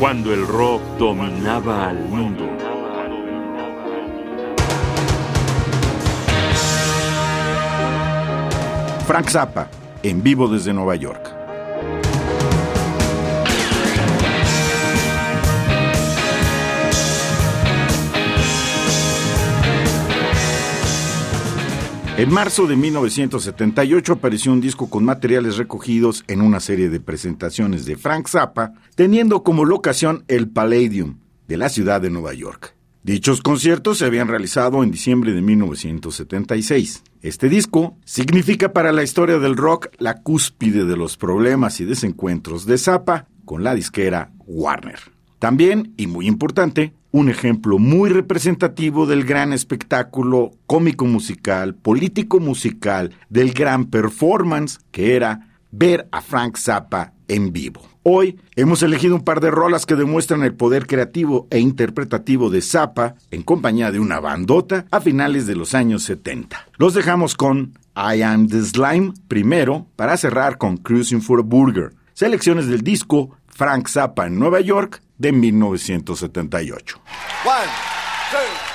cuando el rock dominaba al mundo. Frank Zappa, en vivo desde Nueva York. En marzo de 1978 apareció un disco con materiales recogidos en una serie de presentaciones de Frank Zappa, teniendo como locación el Palladium de la ciudad de Nueva York. Dichos conciertos se habían realizado en diciembre de 1976. Este disco significa para la historia del rock la cúspide de los problemas y desencuentros de Zappa con la disquera Warner. También, y muy importante, un ejemplo muy representativo del gran espectáculo cómico musical, político musical, del gran performance que era ver a Frank Zappa en vivo. Hoy hemos elegido un par de rolas que demuestran el poder creativo e interpretativo de Zappa en compañía de una bandota a finales de los años 70. Los dejamos con I Am the Slime primero para cerrar con Cruising for a Burger. Selecciones del disco Frank Zappa en Nueva York de 1978. I'm obsessed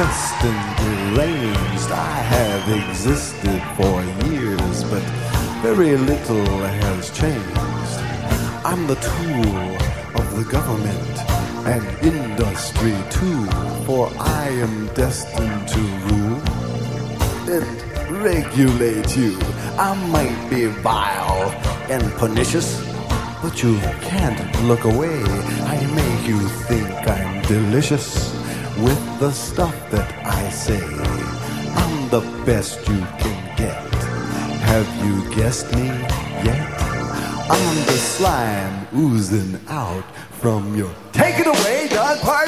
and deranged. I have existed for years, but very little has changed. I'm the tool of the government and industry too, for I am destined to rule and regulate you. I might be vile and pernicious, but you can't look away. I make you think I'm delicious with the stuff that I say. I'm the best you can get. Have you guessed me yet? I'm the slime oozing out from your. Take it away, Don Pardo!